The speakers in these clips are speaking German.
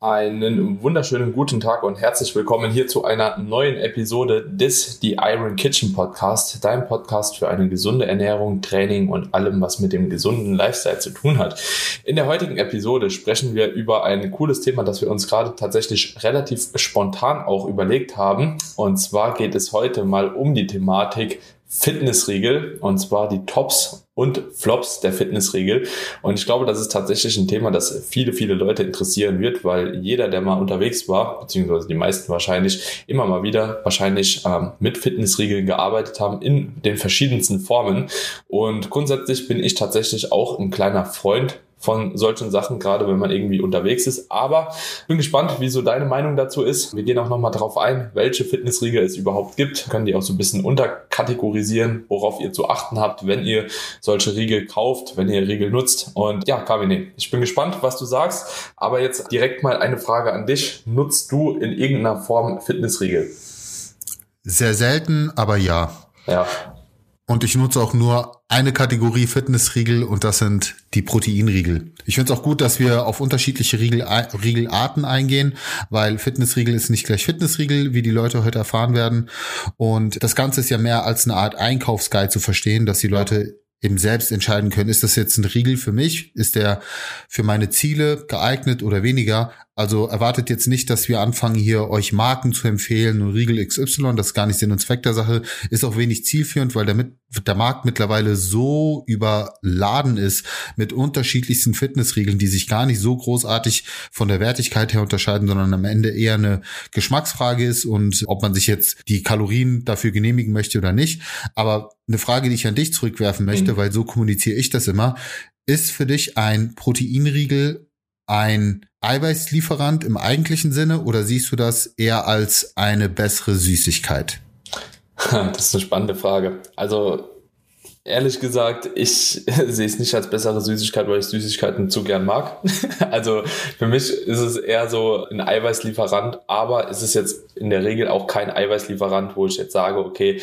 Einen wunderschönen guten Tag und herzlich willkommen hier zu einer neuen Episode des The Iron Kitchen Podcast, dein Podcast für eine gesunde Ernährung, Training und allem, was mit dem gesunden Lifestyle zu tun hat. In der heutigen Episode sprechen wir über ein cooles Thema, das wir uns gerade tatsächlich relativ spontan auch überlegt haben. Und zwar geht es heute mal um die Thematik Fitnessriegel und zwar die Tops und Flops der Fitnessriegel. Und ich glaube, das ist tatsächlich ein Thema, das viele, viele Leute interessieren wird, weil jeder, der mal unterwegs war, beziehungsweise die meisten wahrscheinlich, immer mal wieder wahrscheinlich ähm, mit Fitnessriegeln gearbeitet haben in den verschiedensten Formen. Und grundsätzlich bin ich tatsächlich auch ein kleiner Freund von solchen Sachen, gerade wenn man irgendwie unterwegs ist. Aber bin gespannt, wie so deine Meinung dazu ist. Wir gehen auch nochmal darauf ein, welche Fitnessriegel es überhaupt gibt. Können die auch so ein bisschen unterkategorisieren, worauf ihr zu achten habt, wenn ihr solche Riegel kauft, wenn ihr Riegel nutzt. Und ja, Kavine, ich bin gespannt, was du sagst. Aber jetzt direkt mal eine Frage an dich. Nutzt du in irgendeiner Form Fitnessriegel? Sehr selten, aber ja. Ja. Und ich nutze auch nur eine Kategorie Fitnessriegel und das sind die Proteinriegel. Ich finde es auch gut, dass wir auf unterschiedliche Riegel, Riegelarten eingehen, weil Fitnessriegel ist nicht gleich Fitnessriegel, wie die Leute heute erfahren werden. Und das Ganze ist ja mehr als eine Art Einkaufsguide zu verstehen, dass die Leute eben selbst entscheiden können, ist das jetzt ein Riegel für mich? Ist der für meine Ziele geeignet oder weniger? Also erwartet jetzt nicht, dass wir anfangen, hier euch Marken zu empfehlen und Riegel XY, das ist gar nicht Sinn und Zweck der Sache, ist auch wenig zielführend, weil der, mit, der Markt mittlerweile so überladen ist mit unterschiedlichsten Fitnessriegeln, die sich gar nicht so großartig von der Wertigkeit her unterscheiden, sondern am Ende eher eine Geschmacksfrage ist und ob man sich jetzt die Kalorien dafür genehmigen möchte oder nicht. Aber eine Frage, die ich an dich zurückwerfen möchte, mhm. weil so kommuniziere ich das immer, ist für dich ein Proteinriegel ein Eiweißlieferant im eigentlichen Sinne oder siehst du das eher als eine bessere Süßigkeit? Das ist eine spannende Frage. Also ehrlich gesagt, ich sehe es nicht als bessere Süßigkeit, weil ich Süßigkeiten zu gern mag. Also für mich ist es eher so ein Eiweißlieferant, aber es ist jetzt in der Regel auch kein Eiweißlieferant, wo ich jetzt sage, okay,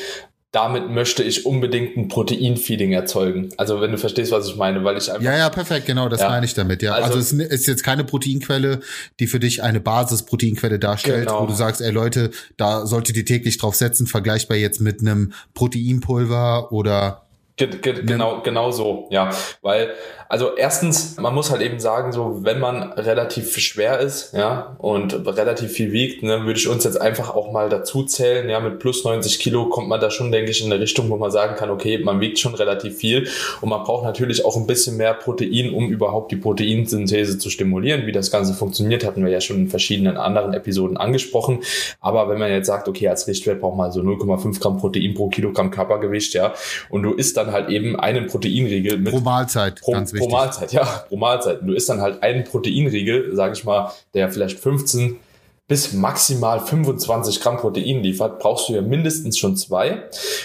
damit möchte ich unbedingt ein Proteinfeeding erzeugen. Also wenn du verstehst, was ich meine, weil ich einfach. Ja, ja, perfekt, genau, das ja. meine ich damit. Ja, also, also, es ist jetzt keine Proteinquelle, die für dich eine Basisproteinquelle darstellt, genau. wo du sagst, ey Leute, da solltet ihr täglich drauf setzen, vergleichbar jetzt mit einem Proteinpulver oder Ge ge genau, genau so, ja. Weil, also erstens, man muss halt eben sagen, so, wenn man relativ schwer ist, ja, und relativ viel wiegt, ne, würde ich uns jetzt einfach auch mal dazu zählen, ja, mit plus 90 Kilo kommt man da schon, denke ich, in eine Richtung, wo man sagen kann, okay, man wiegt schon relativ viel und man braucht natürlich auch ein bisschen mehr Protein, um überhaupt die Proteinsynthese zu stimulieren. Wie das Ganze funktioniert, hatten wir ja schon in verschiedenen anderen Episoden angesprochen. Aber wenn man jetzt sagt, okay, als Richtwert braucht man so 0,5 Gramm Protein pro Kilogramm Körpergewicht, ja, und du isst dann dann halt eben einen Proteinriegel mit. Pro Mahlzeit, pro, ganz wichtig. Pro Mahlzeit, ja, pro Mahlzeit. Und du isst dann halt einen Proteinriegel, sage ich mal, der vielleicht 15 bis maximal 25 Gramm Protein liefert, brauchst du ja mindestens schon zwei.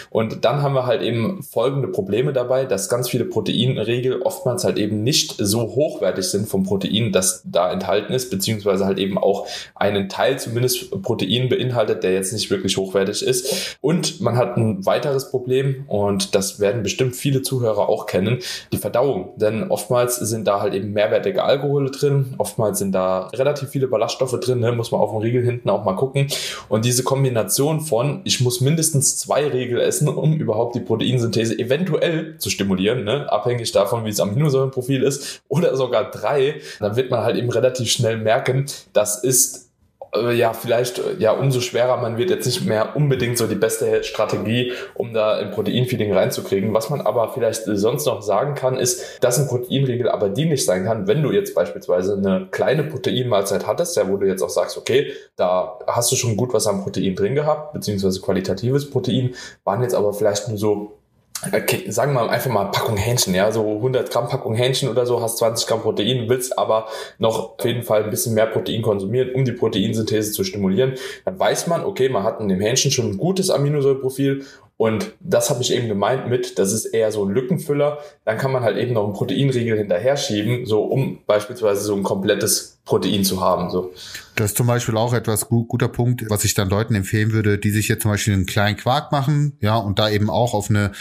Und dann haben wir halt eben folgende Probleme dabei, dass ganz viele Proteinriegel oftmals halt eben nicht so hochwertig sind vom Protein, das da enthalten ist, beziehungsweise halt eben auch einen Teil zumindest Protein beinhaltet, der jetzt nicht wirklich hochwertig ist. Und man hat ein weiteres Problem und das werden bestimmt viele Zuhörer auch kennen, die Verdauung. Denn oftmals sind da halt eben mehrwertige Alkohole drin, oftmals sind da relativ viele Ballaststoffe drin, ne? muss man auch auf dem Riegel hinten auch mal gucken. Und diese Kombination von, ich muss mindestens zwei Riegel essen, um überhaupt die Proteinsynthese eventuell zu stimulieren, ne? abhängig davon, wie das Aminosäurenprofil ist, oder sogar drei, dann wird man halt eben relativ schnell merken, das ist ja, vielleicht äh, ja umso schwerer. Man wird jetzt nicht mehr unbedingt so die beste Strategie, um da ein Proteinfeeding reinzukriegen. Was man aber vielleicht sonst noch sagen kann, ist, dass ein Proteinriegel aber dienlich sein kann, wenn du jetzt beispielsweise eine kleine Proteinmahlzeit hattest, ja, wo du jetzt auch sagst, okay, da hast du schon gut was an Protein drin gehabt, beziehungsweise qualitatives Protein, waren jetzt aber vielleicht nur so okay, sagen wir einfach mal Packung Hähnchen, ja, so 100 Gramm Packung Hähnchen oder so, hast 20 Gramm Protein, willst aber noch auf jeden Fall ein bisschen mehr Protein konsumieren, um die Proteinsynthese zu stimulieren, dann weiß man, okay, man hat in dem Hähnchen schon ein gutes Aminosäureprofil und das habe ich eben gemeint mit, das ist eher so ein Lückenfüller, dann kann man halt eben noch einen Proteinriegel hinterher schieben, so um beispielsweise so ein komplettes Protein zu haben, so. Das ist zum Beispiel auch etwas gut, guter Punkt, was ich dann Leuten empfehlen würde, die sich jetzt zum Beispiel einen kleinen Quark machen, ja, und da eben auch auf eine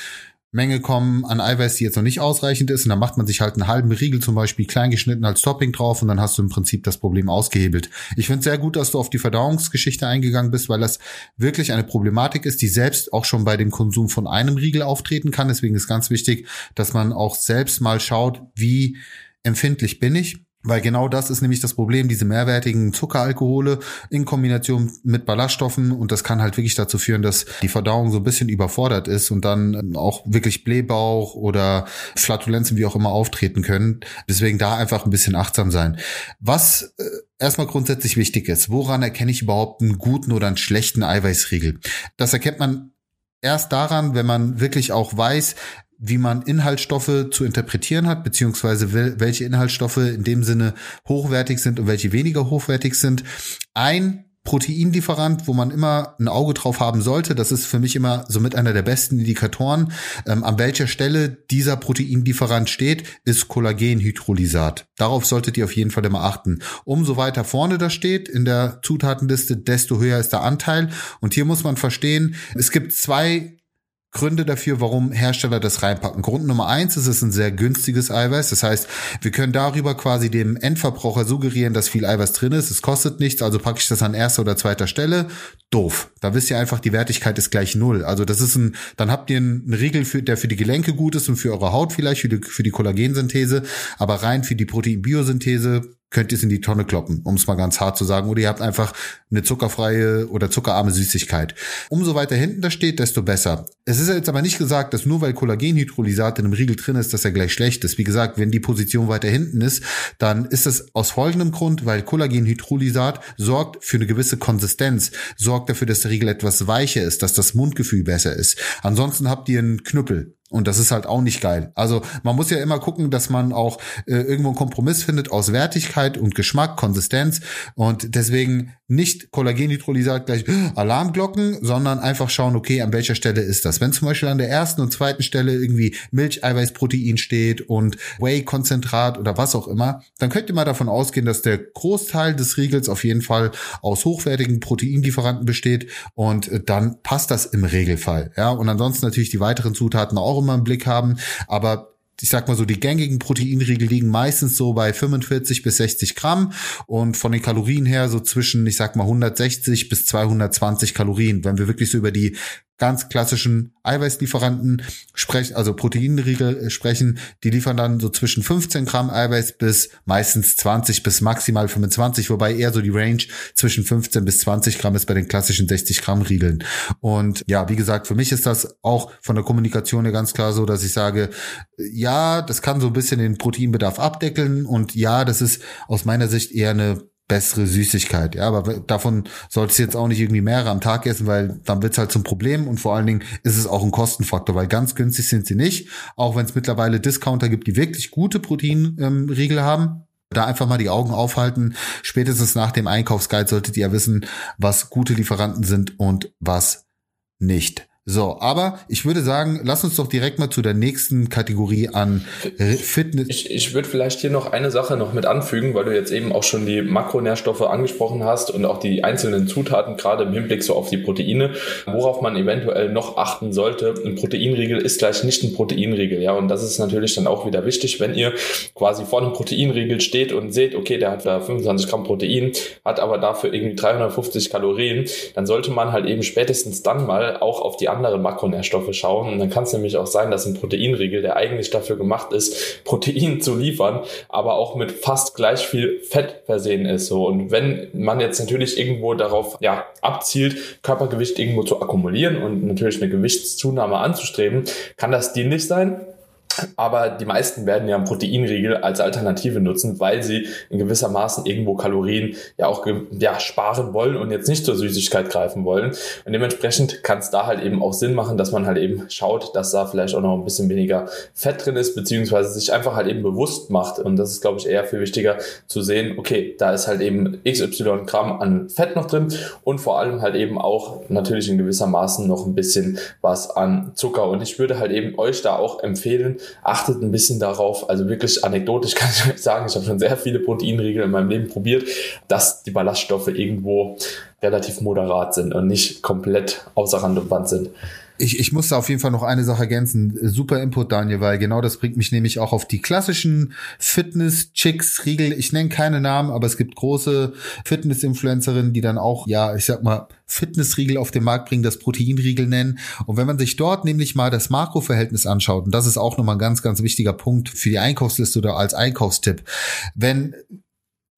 Menge kommen an Eiweiß, die jetzt noch nicht ausreichend ist. Und dann macht man sich halt einen halben Riegel zum Beispiel klein geschnitten als Topping drauf und dann hast du im Prinzip das Problem ausgehebelt. Ich finde sehr gut, dass du auf die Verdauungsgeschichte eingegangen bist, weil das wirklich eine Problematik ist, die selbst auch schon bei dem Konsum von einem Riegel auftreten kann. Deswegen ist ganz wichtig, dass man auch selbst mal schaut, wie empfindlich bin ich weil genau das ist nämlich das Problem, diese mehrwertigen Zuckeralkohole in Kombination mit Ballaststoffen und das kann halt wirklich dazu führen, dass die Verdauung so ein bisschen überfordert ist und dann auch wirklich Blähbauch oder Flatulenzen wie auch immer auftreten können. Deswegen da einfach ein bisschen achtsam sein. Was äh, erstmal grundsätzlich wichtig ist, woran erkenne ich überhaupt einen guten oder einen schlechten Eiweißriegel? Das erkennt man erst daran, wenn man wirklich auch weiß, wie man Inhaltsstoffe zu interpretieren hat, beziehungsweise welche Inhaltsstoffe in dem Sinne hochwertig sind und welche weniger hochwertig sind. Ein Proteinlieferant, wo man immer ein Auge drauf haben sollte. Das ist für mich immer somit einer der besten Indikatoren. Ähm, an welcher Stelle dieser Proteinlieferant steht, ist Kollagenhydrolysat. Darauf solltet ihr auf jeden Fall immer achten. Umso weiter vorne das steht in der Zutatenliste, desto höher ist der Anteil. Und hier muss man verstehen, es gibt zwei Gründe dafür, warum Hersteller das reinpacken. Grund Nummer eins ist, es ist ein sehr günstiges Eiweiß. Das heißt, wir können darüber quasi dem Endverbraucher suggerieren, dass viel Eiweiß drin ist. Es kostet nichts, also packe ich das an erster oder zweiter Stelle. Doof. Da wisst ihr einfach, die Wertigkeit ist gleich null. Also das ist ein, dann habt ihr einen Riegel, für, der für die Gelenke gut ist und für eure Haut vielleicht, für die, für die Kollagensynthese, aber rein für die Proteinbiosynthese könnt ihr es in die Tonne kloppen, um es mal ganz hart zu sagen. Oder ihr habt einfach eine zuckerfreie oder zuckerarme Süßigkeit. Umso weiter hinten das steht, desto besser. Es ist jetzt aber nicht gesagt, dass nur weil Kollagenhydrolysat in einem Riegel drin ist, dass er gleich schlecht ist. Wie gesagt, wenn die Position weiter hinten ist, dann ist es aus folgendem Grund, weil Kollagenhydrolysat sorgt für eine gewisse Konsistenz, sorgt dafür, dass der Riegel etwas weicher ist, dass das Mundgefühl besser ist. Ansonsten habt ihr einen Knüppel. Und das ist halt auch nicht geil. Also man muss ja immer gucken, dass man auch äh, irgendwo einen Kompromiss findet aus Wertigkeit und Geschmack, Konsistenz. Und deswegen nicht Kollagenhydrolysat gleich Alarmglocken, sondern einfach schauen, okay, an welcher Stelle ist das. Wenn zum Beispiel an der ersten und zweiten Stelle irgendwie Milcheiweißprotein steht und Whey-Konzentrat oder was auch immer, dann könnt ihr mal davon ausgehen, dass der Großteil des Riegels auf jeden Fall aus hochwertigen Proteinlieferanten besteht und äh, dann passt das im Regelfall. Ja, und ansonsten natürlich die weiteren Zutaten auch immer im Blick haben, aber ich sag mal so, die gängigen Proteinriegel liegen meistens so bei 45 bis 60 Gramm und von den Kalorien her so zwischen, ich sag mal, 160 bis 220 Kalorien. Wenn wir wirklich so über die ganz klassischen Eiweißlieferanten sprechen, also Proteinriegel äh, sprechen, die liefern dann so zwischen 15 Gramm Eiweiß bis meistens 20 bis maximal 25, wobei eher so die Range zwischen 15 bis 20 Gramm ist bei den klassischen 60 Gramm Riegeln. Und ja, wie gesagt, für mich ist das auch von der Kommunikation her ganz klar so, dass ich sage, ja, das kann so ein bisschen den Proteinbedarf abdeckeln und ja, das ist aus meiner Sicht eher eine bessere Süßigkeit. Ja, aber davon solltest du jetzt auch nicht irgendwie mehrere am Tag essen, weil dann wird's halt zum Problem und vor allen Dingen ist es auch ein Kostenfaktor, weil ganz günstig sind sie nicht. Auch wenn es mittlerweile Discounter gibt, die wirklich gute Proteinriegel ähm, haben. Da einfach mal die Augen aufhalten. Spätestens nach dem Einkaufsguide solltet ihr wissen, was gute Lieferanten sind und was nicht. So, aber ich würde sagen, lass uns doch direkt mal zu der nächsten Kategorie an Fitness. Ich, ich würde vielleicht hier noch eine Sache noch mit anfügen, weil du jetzt eben auch schon die Makronährstoffe angesprochen hast und auch die einzelnen Zutaten, gerade im Hinblick so auf die Proteine, worauf man eventuell noch achten sollte. Ein Proteinriegel ist gleich nicht ein Proteinriegel, ja, und das ist natürlich dann auch wieder wichtig, wenn ihr quasi vor einem Proteinriegel steht und seht, okay, der hat da 25 Gramm Protein, hat aber dafür irgendwie 350 Kalorien, dann sollte man halt eben spätestens dann mal auch auf die andere Makronährstoffe schauen. Und dann kann es nämlich auch sein, dass ein Proteinriegel, der eigentlich dafür gemacht ist, Protein zu liefern, aber auch mit fast gleich viel Fett versehen ist. So. Und wenn man jetzt natürlich irgendwo darauf ja, abzielt, Körpergewicht irgendwo zu akkumulieren und natürlich eine Gewichtszunahme anzustreben, kann das dienlich sein. Aber die meisten werden ja einen Proteinriegel als Alternative nutzen, weil sie in gewissermaßen irgendwo Kalorien ja auch ja, sparen wollen und jetzt nicht zur Süßigkeit greifen wollen. Und dementsprechend kann es da halt eben auch Sinn machen, dass man halt eben schaut, dass da vielleicht auch noch ein bisschen weniger Fett drin ist, beziehungsweise sich einfach halt eben bewusst macht. Und das ist, glaube ich, eher viel wichtiger zu sehen, okay, da ist halt eben XY Gramm an Fett noch drin und vor allem halt eben auch natürlich in gewissermaßen noch ein bisschen was an Zucker. Und ich würde halt eben euch da auch empfehlen, achtet ein bisschen darauf, also wirklich anekdotisch kann ich euch sagen, ich habe schon sehr viele Proteinriegel in meinem Leben probiert, dass die Ballaststoffe irgendwo relativ moderat sind und nicht komplett außer Rand und Band sind. Ich, ich muss da auf jeden Fall noch eine Sache ergänzen. Super Input, Daniel, weil genau das bringt mich nämlich auch auf die klassischen Fitness-Chicks-Riegel. Ich nenne keine Namen, aber es gibt große Fitness-Influencerinnen, die dann auch, ja, ich sag mal, Fitnessriegel auf den Markt bringen, das Proteinriegel nennen. Und wenn man sich dort nämlich mal das Makroverhältnis anschaut, und das ist auch nochmal ein ganz, ganz wichtiger Punkt für die Einkaufsliste oder als Einkaufstipp, wenn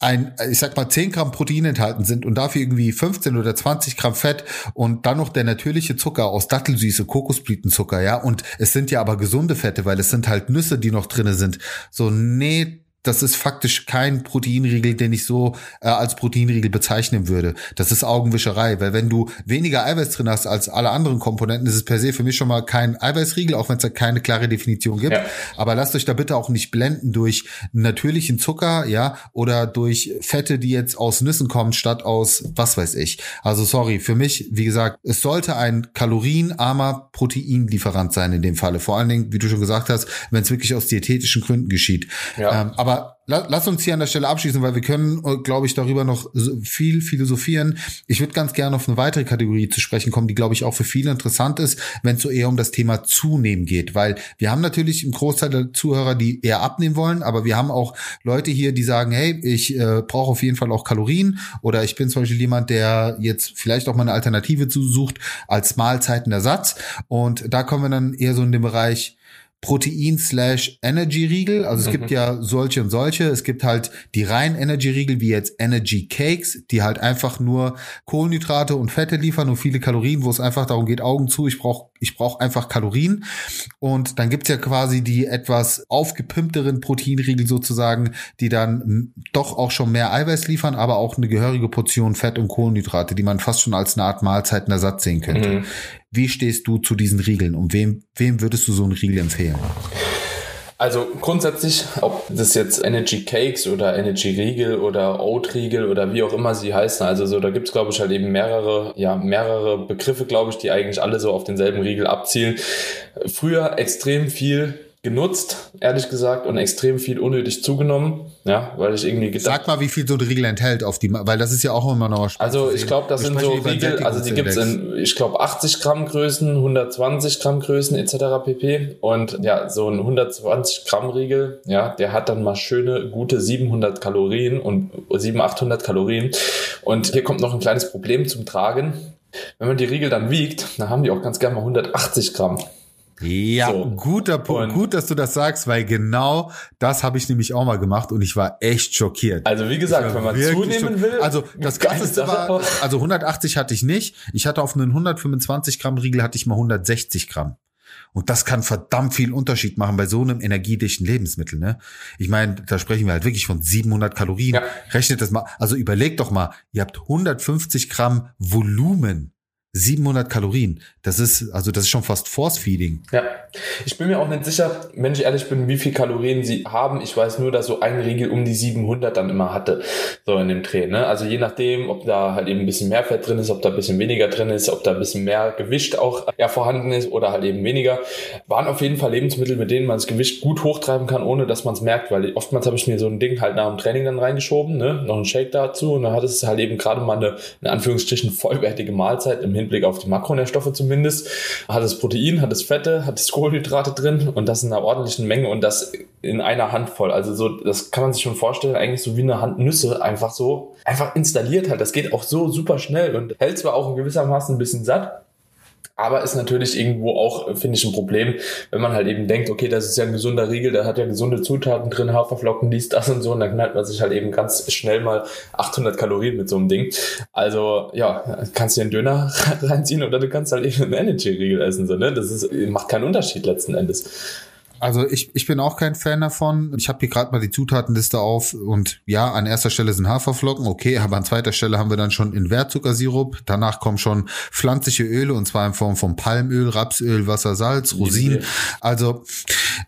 ein, ich sag mal, 10 Gramm Protein enthalten sind und dafür irgendwie 15 oder 20 Gramm Fett und dann noch der natürliche Zucker aus Dattelsüße, Kokosblütenzucker, ja, und es sind ja aber gesunde Fette, weil es sind halt Nüsse, die noch drinne sind. So, nee, das ist faktisch kein Proteinriegel, den ich so äh, als Proteinriegel bezeichnen würde. Das ist Augenwischerei, weil wenn du weniger Eiweiß drin hast als alle anderen Komponenten, ist es per se für mich schon mal kein Eiweißriegel, auch wenn es da keine klare Definition gibt. Ja. Aber lasst euch da bitte auch nicht blenden durch natürlichen Zucker, ja, oder durch Fette, die jetzt aus Nüssen kommen, statt aus was weiß ich. Also sorry, für mich, wie gesagt, es sollte ein kalorienarmer Proteinlieferant sein in dem Falle. Vor allen Dingen, wie du schon gesagt hast, wenn es wirklich aus diätetischen Gründen geschieht. Ja. Ähm, aber aber lass uns hier an der Stelle abschließen, weil wir können, äh, glaube ich, darüber noch viel philosophieren. Ich würde ganz gerne auf eine weitere Kategorie zu sprechen kommen, die, glaube ich, auch für viele interessant ist, wenn es so eher um das Thema Zunehmen geht. Weil wir haben natürlich einen Großteil der Zuhörer, die eher abnehmen wollen, aber wir haben auch Leute hier, die sagen, hey, ich äh, brauche auf jeden Fall auch Kalorien oder ich bin zum Beispiel jemand, der jetzt vielleicht auch mal eine Alternative sucht als Mahlzeitenersatz. Und da kommen wir dann eher so in den Bereich, Protein slash Energy Riegel. Also es mhm. gibt ja solche und solche. Es gibt halt die reinen Energy Riegel wie jetzt Energy Cakes, die halt einfach nur Kohlenhydrate und Fette liefern und viele Kalorien, wo es einfach darum geht, Augen zu, ich brauche ich brauche einfach Kalorien. Und dann gibt's ja quasi die etwas aufgepimpteren Proteinriegel sozusagen, die dann doch auch schon mehr Eiweiß liefern, aber auch eine gehörige Portion Fett und Kohlenhydrate, die man fast schon als eine Art Mahlzeitenersatz sehen könnte. Mhm. Wie stehst du zu diesen Riegeln und wem, wem würdest du so einen Riegel empfehlen? Also grundsätzlich, ob das jetzt Energy Cakes oder Energy Riegel oder Oat Riegel oder wie auch immer sie heißen, also so, da gibt's glaube ich halt eben mehrere, ja, mehrere Begriffe, glaube ich, die eigentlich alle so auf denselben Riegel abzielen. Früher extrem viel genutzt, ehrlich gesagt, und extrem viel unnötig zugenommen, ja, weil ich irgendwie gedacht Sag mal, wie viel so ein Riegel enthält auf die, weil das ist ja auch immer noch spannend. Also ich glaube, das sind so Riegel, also die gibt's in, ich glaube, 80 Gramm Größen, 120 Gramm Größen etc. pp. Und ja, so ein 120 Gramm Riegel, ja, der hat dann mal schöne, gute 700 Kalorien und 700, 800 Kalorien. Und hier kommt noch ein kleines Problem zum Tragen. Wenn man die Riegel dann wiegt, dann haben die auch ganz gerne mal 180 Gramm. Ja, so. guter Punkt. Gut, dass du das sagst, weil genau das habe ich nämlich auch mal gemacht und ich war echt schockiert. Also wie gesagt, wenn man zunehmen will. Also das Krasseste war, also 180 hatte ich nicht. Ich hatte auf einen 125 Gramm Riegel hatte ich mal 160 Gramm. Und das kann verdammt viel Unterschied machen bei so einem energiedichten Lebensmittel. Ne? Ich meine, da sprechen wir halt wirklich von 700 Kalorien. Ja. Rechnet das mal. Also überlegt doch mal, ihr habt 150 Gramm Volumen. 700 Kalorien. Das ist, also das ist schon fast Force Feeding. Ja. Ich bin mir auch nicht sicher, wenn ich ehrlich bin, wie viel Kalorien sie haben. Ich weiß nur, dass so ein Riegel um die 700 dann immer hatte. So in dem Dreh, ne? Also je nachdem, ob da halt eben ein bisschen mehr Fett drin ist, ob da ein bisschen weniger drin ist, ob da ein bisschen mehr Gewicht auch ja, vorhanden ist oder halt eben weniger. Waren auf jeden Fall Lebensmittel, mit denen man das Gewicht gut hochtreiben kann, ohne dass man es merkt, weil oftmals habe ich mir so ein Ding halt nach dem Training dann reingeschoben, ne? Noch ein Shake dazu und dann hat es halt eben gerade mal eine, in Anführungsstrichen, vollwertige Mahlzeit im Hinblick auf die Makronährstoffe zumindest. Hat es Protein, hat es Fette, hat es Kohlenhydrate drin und das in einer ordentlichen Menge und das in einer Handvoll. Also so, das kann man sich schon vorstellen, eigentlich so wie eine Hand Nüsse einfach so, einfach installiert hat. Das geht auch so super schnell und hält zwar auch in gewissermaßen ein bisschen satt, aber ist natürlich irgendwo auch, finde ich, ein Problem, wenn man halt eben denkt, okay, das ist ja ein gesunder Riegel, der hat ja gesunde Zutaten drin, Haferflocken, dies, das und so, und dann knallt man sich halt eben ganz schnell mal 800 Kalorien mit so einem Ding. Also, ja, kannst du einen Döner reinziehen oder du kannst halt eben einen Energy-Riegel essen, so, ne? Das ist, macht keinen Unterschied letzten Endes. Also ich, ich bin auch kein Fan davon. Ich habe hier gerade mal die Zutatenliste auf und ja, an erster Stelle sind Haferflocken, okay, aber an zweiter Stelle haben wir dann schon Invertzuckersirup. Danach kommen schon pflanzliche Öle und zwar in Form von Palmöl, Rapsöl, Wasser, Salz, Rosinen. Also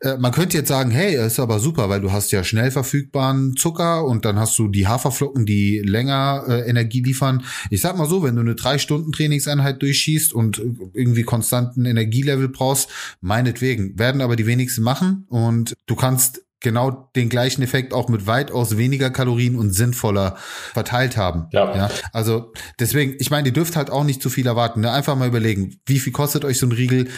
äh, man könnte jetzt sagen, hey, ist aber super, weil du hast ja schnell verfügbaren Zucker und dann hast du die Haferflocken, die länger äh, Energie liefern. Ich sag mal so, wenn du eine drei Stunden Trainingseinheit durchschießt und irgendwie konstanten Energielevel brauchst, meinetwegen werden aber die wenigsten machen und du kannst genau den gleichen Effekt auch mit weitaus weniger Kalorien und sinnvoller verteilt haben. Ja. ja also deswegen, ich meine, ihr dürft halt auch nicht zu viel erwarten. Ne? Einfach mal überlegen, wie viel kostet euch so ein Riegel?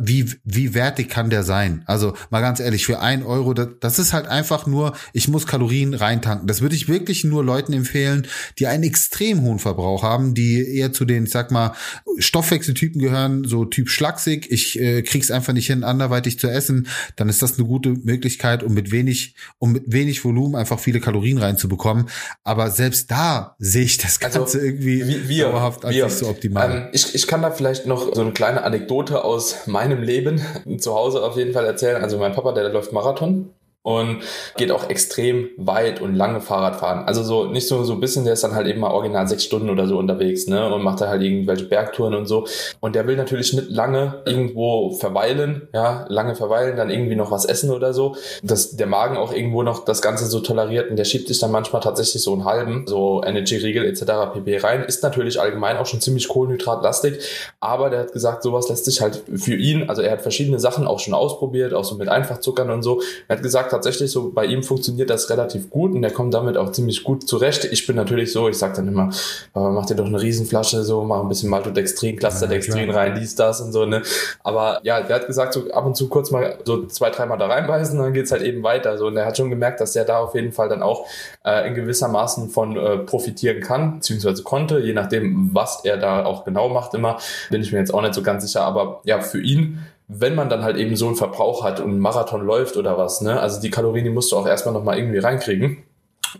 Wie, wie wertig kann der sein? Also mal ganz ehrlich, für ein Euro, das, das ist halt einfach nur, ich muss Kalorien reintanken. Das würde ich wirklich nur Leuten empfehlen, die einen extrem hohen Verbrauch haben, die eher zu den, ich sag mal, Stoffwechseltypen gehören, so Typ schlaksig. Ich äh, krieg's einfach nicht hin, anderweitig zu essen. Dann ist das eine gute Möglichkeit, um mit mit wenig, um mit wenig Volumen einfach viele Kalorien reinzubekommen. Aber selbst da sehe ich das also, Ganze also, irgendwie wir, dauerhaft als nicht so optimal. Ähm, ich, ich kann da vielleicht noch so eine kleine Anekdote aus meinem Leben zu Hause auf jeden Fall erzählen. Also mein Papa, der läuft Marathon und geht auch extrem weit und lange Fahrrad fahren. Also so nicht so so ein bisschen, der ist dann halt eben mal original sechs Stunden oder so unterwegs, ne, und macht da halt irgendwelche Bergtouren und so. Und der will natürlich nicht lange irgendwo verweilen, ja, lange verweilen, dann irgendwie noch was essen oder so, dass der Magen auch irgendwo noch das Ganze so toleriert und der schiebt sich dann manchmal tatsächlich so einen halben, so Energy-Riegel etc. pp rein. Ist natürlich allgemein auch schon ziemlich kohlenhydratlastig, aber der hat gesagt, sowas lässt sich halt für ihn, also er hat verschiedene Sachen auch schon ausprobiert, auch so mit Einfachzuckern und so. Er hat gesagt, tatsächlich so, bei ihm funktioniert das relativ gut und er kommt damit auch ziemlich gut zurecht. Ich bin natürlich so, ich sag dann immer, Papa, mach dir doch eine Riesenflasche, so, mach ein bisschen Maltodextrin, Clusterdextrin ja, rein, dies, das und so, ne. Aber ja, der hat gesagt, so ab und zu kurz mal so zwei, dreimal da reinbeißen, dann geht's halt eben weiter. So, und er hat schon gemerkt, dass er da auf jeden Fall dann auch äh, in gewisser Maßen von äh, profitieren kann, beziehungsweise konnte, je nachdem, was er da auch genau macht immer, bin ich mir jetzt auch nicht so ganz sicher. Aber ja, für ihn wenn man dann halt eben so einen Verbrauch hat und einen Marathon läuft oder was, ne? Also die Kalorien, die musst du auch erstmal nochmal irgendwie reinkriegen.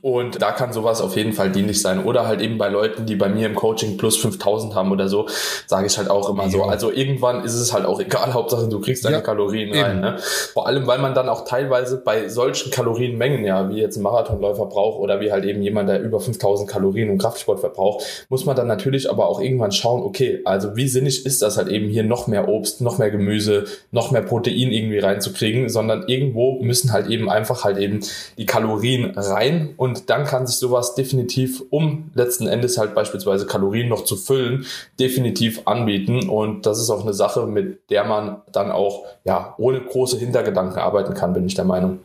Und da kann sowas auf jeden Fall dienlich sein. Oder halt eben bei Leuten, die bei mir im Coaching plus 5000 haben oder so, sage ich halt auch immer ja. so. Also irgendwann ist es halt auch egal, Hauptsache du kriegst deine ja, Kalorien eben. rein. Ne? Vor allem, weil man dann auch teilweise bei solchen Kalorienmengen, ja, wie jetzt ein Marathonläufer braucht oder wie halt eben jemand, der über 5000 Kalorien und Kraftsport verbraucht, muss man dann natürlich aber auch irgendwann schauen, okay, also wie sinnig ist das halt eben hier noch mehr Obst, noch mehr Gemüse, noch mehr Protein irgendwie reinzukriegen, sondern irgendwo müssen halt eben einfach halt eben die Kalorien rein und dann kann sich sowas definitiv, um letzten Endes halt beispielsweise Kalorien noch zu füllen, definitiv anbieten. Und das ist auch eine Sache, mit der man dann auch, ja, ohne große Hintergedanken arbeiten kann, bin ich der Meinung.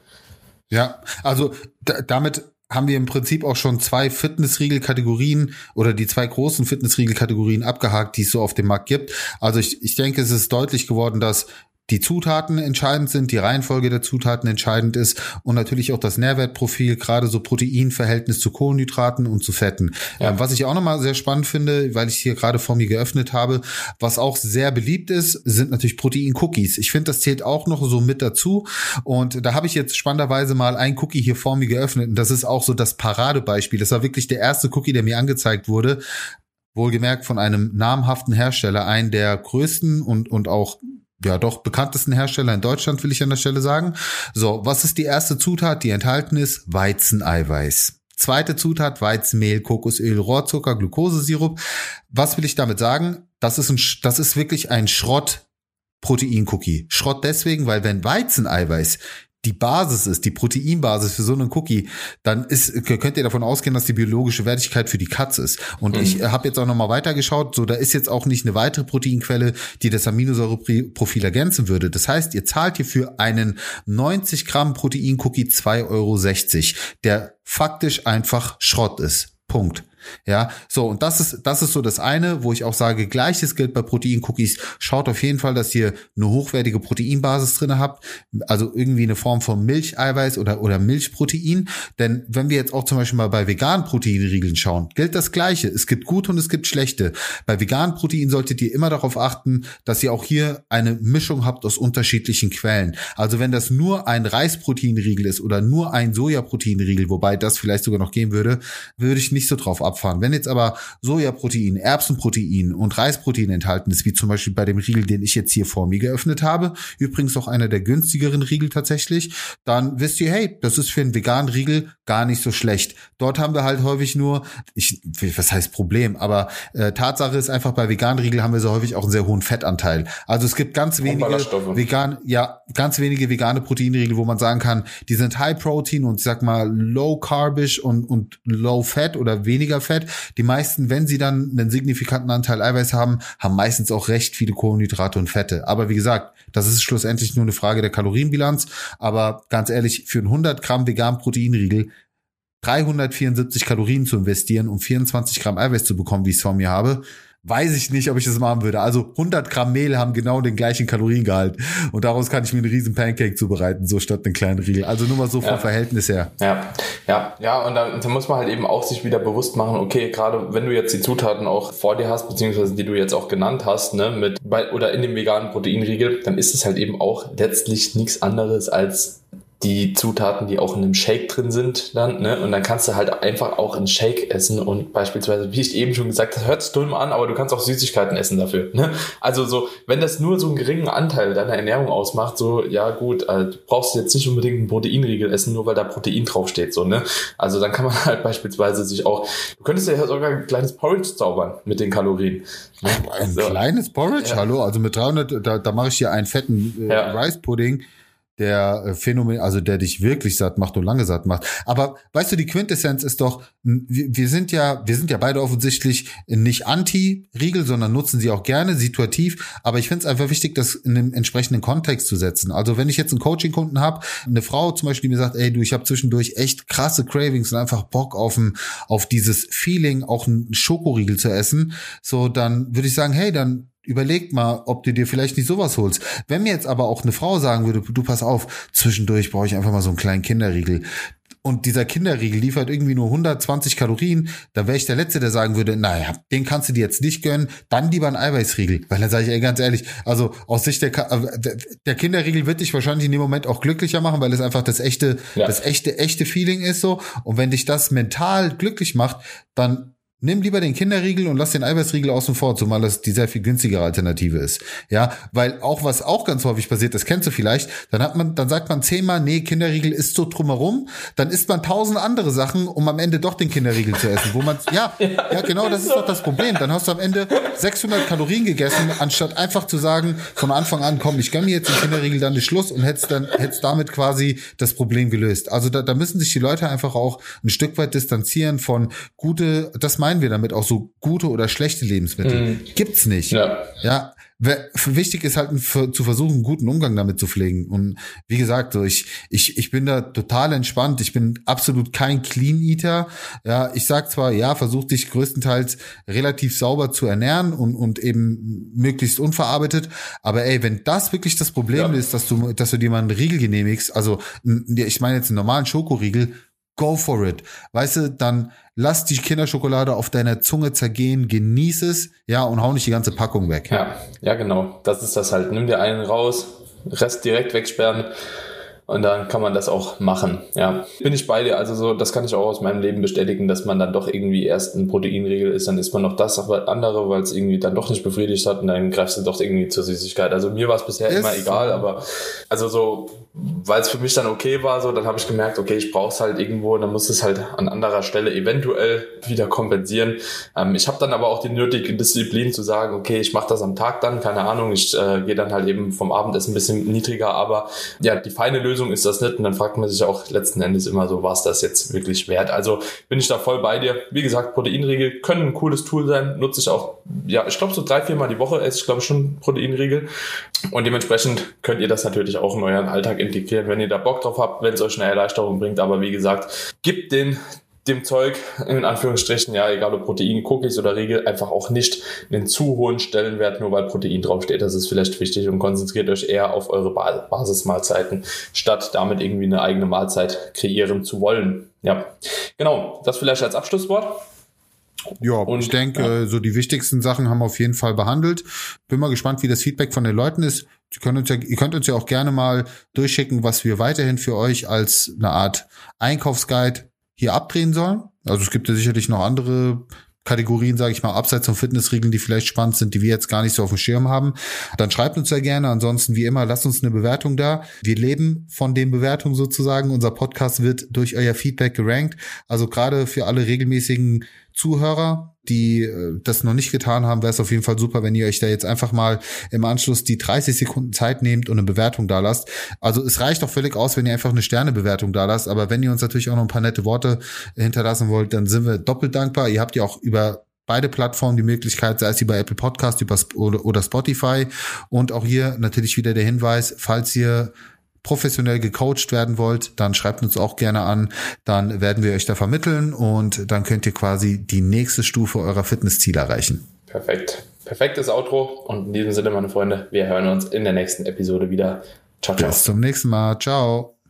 Ja, also damit haben wir im Prinzip auch schon zwei Fitnessriegel-Kategorien oder die zwei großen Fitnessriegel-Kategorien abgehakt, die es so auf dem Markt gibt. Also ich, ich denke, es ist deutlich geworden, dass die Zutaten entscheidend sind, die Reihenfolge der Zutaten entscheidend ist und natürlich auch das Nährwertprofil, gerade so Proteinverhältnis zu Kohlenhydraten und zu Fetten. Ja. Ähm, was ich auch nochmal sehr spannend finde, weil ich hier gerade vor mir geöffnet habe, was auch sehr beliebt ist, sind natürlich Protein-Cookies. Ich finde, das zählt auch noch so mit dazu und da habe ich jetzt spannenderweise mal ein Cookie hier vor mir geöffnet und das ist auch so das Paradebeispiel. Das war wirklich der erste Cookie, der mir angezeigt wurde wohlgemerkt von einem namhaften Hersteller, einen der größten und, und auch ja doch bekanntesten Hersteller in Deutschland, will ich an der Stelle sagen. So, was ist die erste Zutat, die enthalten ist? Weizeneiweiß. Zweite Zutat, Weizenmehl, Kokosöl, Rohrzucker, Glukosesirup. Was will ich damit sagen? Das ist, ein, das ist wirklich ein Schrott Protein-Cookie. Schrott deswegen, weil wenn Weizeneiweiß die Basis ist, die Proteinbasis für so einen Cookie, dann ist, könnt ihr davon ausgehen, dass die biologische Wertigkeit für die Katze ist. Und mhm. ich habe jetzt auch nochmal weitergeschaut, so da ist jetzt auch nicht eine weitere Proteinquelle, die das Aminosäureprofil ergänzen würde. Das heißt, ihr zahlt hier für einen 90 Gramm Protein-Cookie 2,60 Euro, der faktisch einfach Schrott ist. Punkt. Ja, so, und das ist, das ist so das eine, wo ich auch sage, gleiches gilt bei Protein-Cookies. Schaut auf jeden Fall, dass ihr eine hochwertige Proteinbasis drinne habt, also irgendwie eine Form von Milcheiweiß oder, oder Milchprotein. Denn wenn wir jetzt auch zum Beispiel mal bei veganen Proteinriegeln schauen, gilt das Gleiche. Es gibt gute und es gibt schlechte. Bei veganen Protein solltet ihr immer darauf achten, dass ihr auch hier eine Mischung habt aus unterschiedlichen Quellen. Also wenn das nur ein Reisproteinriegel ist oder nur ein Sojaproteinriegel, wobei das vielleicht sogar noch gehen würde, würde ich nicht so drauf abfahren. Wenn jetzt aber Sojaprotein, Erbsenprotein und Reisprotein enthalten ist, wie zum Beispiel bei dem Riegel, den ich jetzt hier vor mir geöffnet habe, übrigens auch einer der günstigeren Riegel tatsächlich, dann wisst ihr, hey, das ist für einen veganen Riegel gar nicht so schlecht. Dort haben wir halt häufig nur, ich, was heißt Problem, aber äh, Tatsache ist einfach, bei veganen Riegel haben wir so häufig auch einen sehr hohen Fettanteil. Also es gibt ganz wenige vegan, ja, ganz wenige vegane Proteinriegel, wo man sagen kann, die sind High Protein und ich sag mal low carbisch und, und low fat oder weniger Fett. Die meisten, wenn sie dann einen signifikanten Anteil Eiweiß haben, haben meistens auch recht viele Kohlenhydrate und Fette. Aber wie gesagt, das ist schlussendlich nur eine Frage der Kalorienbilanz. Aber ganz ehrlich, für einen 100 Gramm veganen Proteinriegel 374 Kalorien zu investieren, um 24 Gramm Eiweiß zu bekommen, wie ich es von mir habe, weiß ich nicht, ob ich das machen würde. Also 100 Gramm Mehl haben genau den gleichen Kaloriengehalt und daraus kann ich mir einen riesen Pancake zubereiten, so statt einen kleinen Riegel. Also nur mal so vom ja. Verhältnis her. Ja, ja, ja und da, da muss man halt eben auch sich wieder bewusst machen, okay, gerade wenn du jetzt die Zutaten auch vor dir hast, beziehungsweise die du jetzt auch genannt hast, ne, mit bei, oder in dem veganen Proteinriegel, dann ist es halt eben auch letztlich nichts anderes als die Zutaten, die auch in einem Shake drin sind, dann, ne? Und dann kannst du halt einfach auch einen Shake essen und beispielsweise, wie ich eben schon gesagt habe, hört sich dumm an, aber du kannst auch Süßigkeiten essen dafür. Ne? Also so, wenn das nur so einen geringen Anteil deiner Ernährung ausmacht, so, ja gut, also, du brauchst jetzt nicht unbedingt einen Proteinriegel essen, nur weil da Protein draufsteht, so, ne? Also dann kann man halt beispielsweise sich auch, du könntest ja sogar ein kleines Porridge zaubern mit den Kalorien. Ne? Ein so. kleines Porridge? Ja. Hallo, also mit 300, da, da mache ich hier einen fetten äh, ja. Rice Pudding der äh, Phänomen, also der dich wirklich satt macht und lange satt macht. Aber weißt du, die Quintessenz ist doch, wir sind ja, wir sind ja beide offensichtlich nicht anti-Riegel, sondern nutzen sie auch gerne, situativ. Aber ich finde es einfach wichtig, das in den entsprechenden Kontext zu setzen. Also wenn ich jetzt einen Coaching-Kunden habe, eine Frau zum Beispiel, die mir sagt, ey du, ich habe zwischendurch echt krasse Cravings und einfach Bock auf, ein, auf dieses Feeling, auch einen Schokoriegel zu essen, so dann würde ich sagen, hey, dann überleg mal, ob du dir vielleicht nicht sowas holst. Wenn mir jetzt aber auch eine Frau sagen würde, du pass auf, zwischendurch brauche ich einfach mal so einen kleinen Kinderriegel. Und dieser Kinderriegel liefert irgendwie nur 120 Kalorien, da wäre ich der Letzte, der sagen würde, naja, den kannst du dir jetzt nicht gönnen, dann lieber ein Eiweißriegel. Weil dann sage ich ey, ganz ehrlich, also aus Sicht der, äh, der Kinderriegel wird dich wahrscheinlich in dem Moment auch glücklicher machen, weil es einfach das echte, ja. das echte, echte Feeling ist so. Und wenn dich das mental glücklich macht, dann Nimm lieber den Kinderriegel und lass den Eiweißriegel außen vor, zumal das die sehr viel günstigere Alternative ist. Ja, weil auch was auch ganz häufig passiert, das kennst du vielleicht, dann hat man, dann sagt man zehnmal, nee, Kinderriegel ist so drumherum, dann isst man tausend andere Sachen, um am Ende doch den Kinderriegel zu essen, wo man, ja, ja, genau, das ist doch das Problem. Dann hast du am Ende 600 Kalorien gegessen, anstatt einfach zu sagen, von Anfang an, komm, ich gönn mir jetzt den Kinderriegel, dann ist Schluss und hättest dann, hättest damit quasi das Problem gelöst. Also da, da müssen sich die Leute einfach auch ein Stück weit distanzieren von gute, das meint meinen wir damit auch so gute oder schlechte Lebensmittel? Mhm. Gibt's nicht. Ja. ja. Wichtig ist halt zu versuchen, einen guten Umgang damit zu pflegen. Und wie gesagt, so ich, ich, ich bin da total entspannt. Ich bin absolut kein Clean Eater. Ja, ich sag zwar, ja, versuch dich größtenteils relativ sauber zu ernähren und, und eben möglichst unverarbeitet. Aber ey, wenn das wirklich das Problem ja. ist, dass du, dass du dir mal einen Riegel genehmigst, also ich meine jetzt einen normalen Schokoriegel, go for it. Weißt du, dann lass die Kinderschokolade auf deiner Zunge zergehen, genieß es, ja, und hau nicht die ganze Packung weg. Ja, ja, genau. Das ist das halt. Nimm dir einen raus, Rest direkt wegsperren und dann kann man das auch machen. Ja, bin ich bei dir. Also so, das kann ich auch aus meinem Leben bestätigen, dass man dann doch irgendwie erst ein Proteinregel ist, dann isst man noch das andere, weil es irgendwie dann doch nicht befriedigt hat und dann greifst du doch irgendwie zur Süßigkeit. Also mir war es bisher ist immer egal, aber also so, weil es für mich dann okay war, so, dann habe ich gemerkt, okay, ich brauche es halt irgendwo dann muss es halt an anderer Stelle eventuell wieder kompensieren. Ähm, ich habe dann aber auch die nötige Disziplin zu sagen, okay, ich mache das am Tag dann, keine Ahnung, ich äh, gehe dann halt eben vom Abendessen ein bisschen niedriger, aber ja, die feine Lösung ist das nicht. Und dann fragt man sich auch letzten Endes immer so, was das jetzt wirklich wert? Also bin ich da voll bei dir. Wie gesagt, Proteinriegel können ein cooles Tool sein. Nutze ich auch, ja, ich glaube so drei, vier Mal die Woche esse ich glaube schon Proteinriegel. Und dementsprechend könnt ihr das natürlich auch in euren Alltag integrieren, wenn ihr da Bock drauf habt, wenn es euch eine Erleichterung bringt. Aber wie gesagt, gibt den dem Zeug, in Anführungsstrichen, ja, egal ob Protein, Cookies oder Riegel, einfach auch nicht einen zu hohen Stellenwert, nur weil Protein draufsteht. Das ist vielleicht wichtig und konzentriert euch eher auf eure Basismahlzeiten, statt damit irgendwie eine eigene Mahlzeit kreieren zu wollen. Ja, genau. Das vielleicht als Abschlusswort. Ja, und, ich denke, ja. so die wichtigsten Sachen haben wir auf jeden Fall behandelt. Bin mal gespannt, wie das Feedback von den Leuten ist. Sie können uns ja, ihr könnt uns ja auch gerne mal durchschicken, was wir weiterhin für euch als eine Art Einkaufsguide hier abdrehen sollen. Also es gibt ja sicherlich noch andere Kategorien, sage ich mal, abseits von Fitnessregeln, die vielleicht spannend sind, die wir jetzt gar nicht so auf dem Schirm haben, dann schreibt uns ja gerne. Ansonsten, wie immer, lasst uns eine Bewertung da. Wir leben von den Bewertungen sozusagen. Unser Podcast wird durch euer Feedback gerankt. Also gerade für alle regelmäßigen Zuhörer, die äh, das noch nicht getan haben, wäre es auf jeden Fall super, wenn ihr euch da jetzt einfach mal im Anschluss die 30 Sekunden Zeit nehmt und eine Bewertung da lasst. Also es reicht auch völlig aus, wenn ihr einfach eine Sternebewertung da lasst, aber wenn ihr uns natürlich auch noch ein paar nette Worte hinterlassen wollt, dann sind wir doppelt dankbar. Ihr habt ja auch über beide Plattformen die Möglichkeit, sei es über Apple Podcast über, oder Spotify. Und auch hier natürlich wieder der Hinweis, falls ihr professionell gecoacht werden wollt, dann schreibt uns auch gerne an. Dann werden wir euch da vermitteln und dann könnt ihr quasi die nächste Stufe eurer Fitnessziele erreichen. Perfekt. Perfektes Outro. Und in diesem Sinne, meine Freunde, wir hören uns in der nächsten Episode wieder. Ciao, ciao. Bis zum nächsten Mal. Ciao.